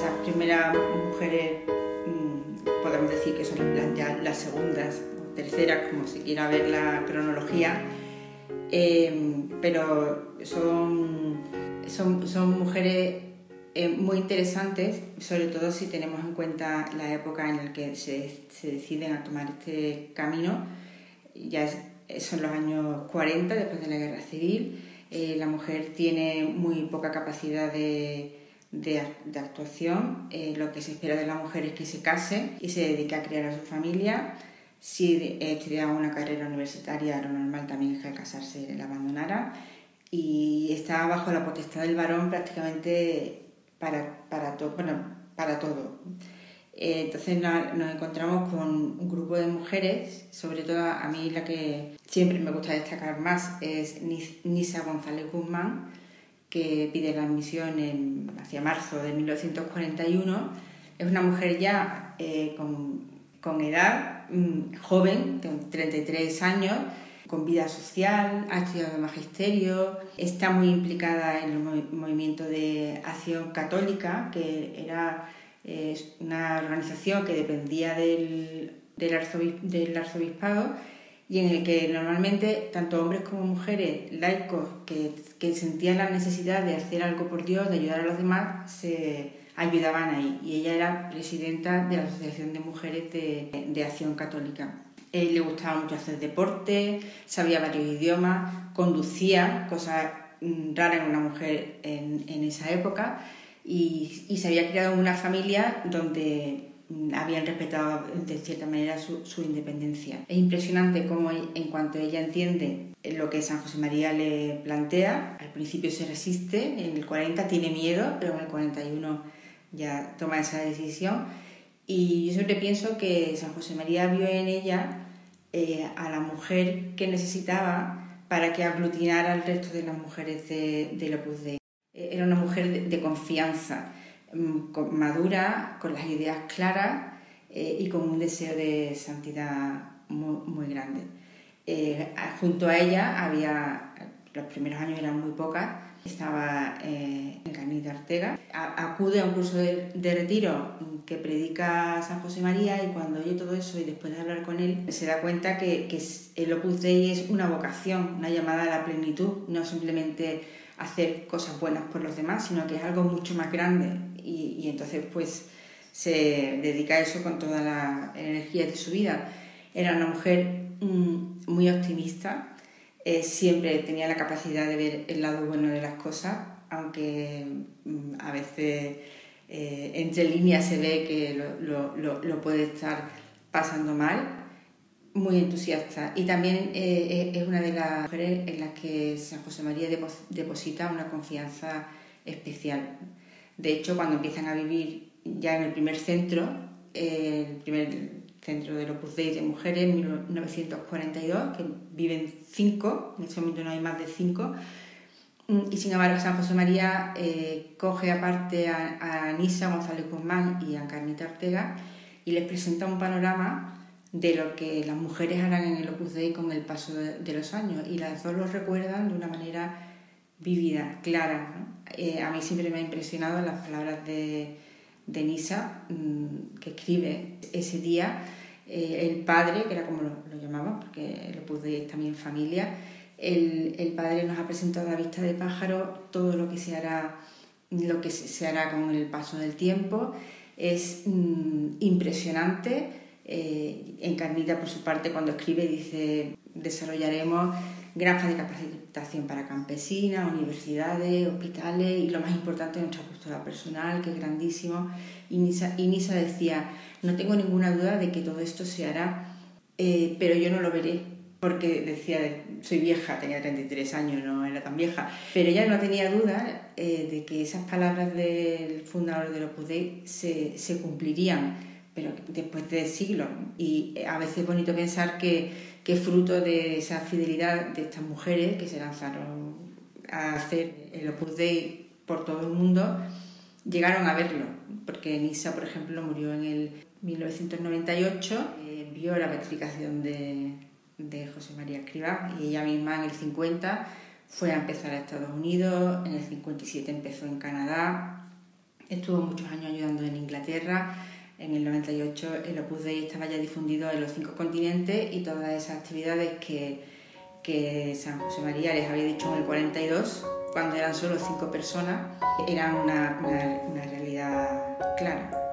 esas primeras mujeres, mm, podemos decir que son las, ya las segundas o terceras, como se quiera ver la cronología, eh, pero son, son, son mujeres eh, muy interesantes, sobre todo si tenemos en cuenta la época en la que se, se deciden a tomar este camino. Ya son los años 40, después de la guerra civil. Eh, la mujer tiene muy poca capacidad de, de, actuación. Eh, lo que se espera de la mujer es que se case y se dedique a criar a su familia. Si estudiaba una carrera universitaria, lo normal también es que al casarse la abandonara. Y está bajo la potestad del varón prácticamente para, para, bueno, para todo. Eh, entonces nos, encontramos con un grupo de mujeres, sobre todo a mí la que siempre me gusta destacar más es Nisa González Guzmán, que pide la admisión en, hacia marzo de 1941. Es una mujer ya eh, con, con, edad mm, joven, de 33 años, con vida social, ha estudiado magisterio, está muy implicada en el movimiento de acción católica, que era una organización que dependía del, del, arzobispado y en el que normalmente tanto hombres como mujeres laicos que, que, sentían la necesidad de hacer algo por Dios, de ayudar a los demás, se ayudaban ahí. Y ella era presidenta de la Asociación de Mujeres de, de Acción Católica. Eh, le gustaba mucho hacer deporte, sabía varios idiomas, conducía, cosa mm, rara en una mujer en, en esa época, y, y, se había criado en una familia donde habían respetado de cierta manera su, independencia. Es impresionante cómo en cuanto ella entiende lo que San José María le plantea, al principio se resiste, en el 40 tiene miedo, pero en el 41 ya toma esa decisión y yo siempre pienso que San José María vio en ella eh, a la mujer que necesitaba para que aglutinara al resto de las mujeres de, del Opus Dei. Eh, era una mujer de, confianza, madura, con las ideas claras eh, y con un deseo de santidad muy, muy grande. junto a ella había, los primeros años eran muy pocas, estaba eh, en Carnita Ortega. acude a un curso de, retiro que predica San José María y cuando oye todo eso y después de hablar con él, se da cuenta que, que el Opus Dei es una vocación, una llamada a la plenitud, no simplemente hacer cosas buenas por los demás, sino que es algo mucho más grande y, y entonces pues se dedica a eso con toda la energía de su vida. Era una mujer mm, muy optimista, eh, siempre tenía la capacidad de ver el lado bueno de las cosas, aunque mm, a veces eh, entre líneas se ve que lo, lo, lo, puede estar pasando mal. Muy entusiasta y también eh, es una de las mujeres en las que San José María deposita una confianza especial. De hecho, cuando empiezan a vivir ya en el primer centro, el primer Centro del Opus Dei de Mujeres en 1942, que viven cinco, en ese momento no hay más de cinco, mm, y sin embargo San José María eh, coge aparte a, a Nisa González Guzmán y a Carnita Ortega y les presenta un panorama de lo que las mujeres harán en el Opus Dei con el paso de, los años y las dos lo recuerdan de una manera vivida, clara. Eh, a mí siempre me ha impresionado las palabras de de Nisa, mm, que escribe ese día, eh, el padre, que era como lo, llamaba, porque lo pude también familia, el, el, padre nos ha presentado a vista de pájaro todo lo que se hará, lo que se, hará con el paso del tiempo. Es mm, impresionante. Eh, Encarnita, por su parte, cuando escribe, dice, desarrollaremos granjas de capacitación para campesinas, universidades, hospitales y lo más importante, nuestra postura personal, que es grandísimo. Y Nisa, decía, no tengo ninguna duda de que todo esto se hará, eh, pero yo no lo veré, porque decía, soy vieja, tenía 33 años, no era tan vieja, pero ella no tenía duda eh, de que esas palabras del fundador de Opus Dei se, se cumplirían, pero después de siglos. Y a veces es bonito pensar que que fruto de esa fidelidad de estas mujeres que se lanzaron a hacer el Opus Dei por todo el mundo, llegaron a verlo, porque Nisa, por ejemplo, murió en el 1998, eh, vio la beatificación de, de José María Escribá y ella misma en el 50 fue a empezar a Estados Unidos, en el 57 empezó en Canadá, estuvo muchos años ayudando Tierra, en el 98 el Opus Dei estaba ya difundido en los cinco continentes y todas esas actividades que, San José María les había dicho en el 42, cuando eran solo cinco personas, eran una, una realidad clara.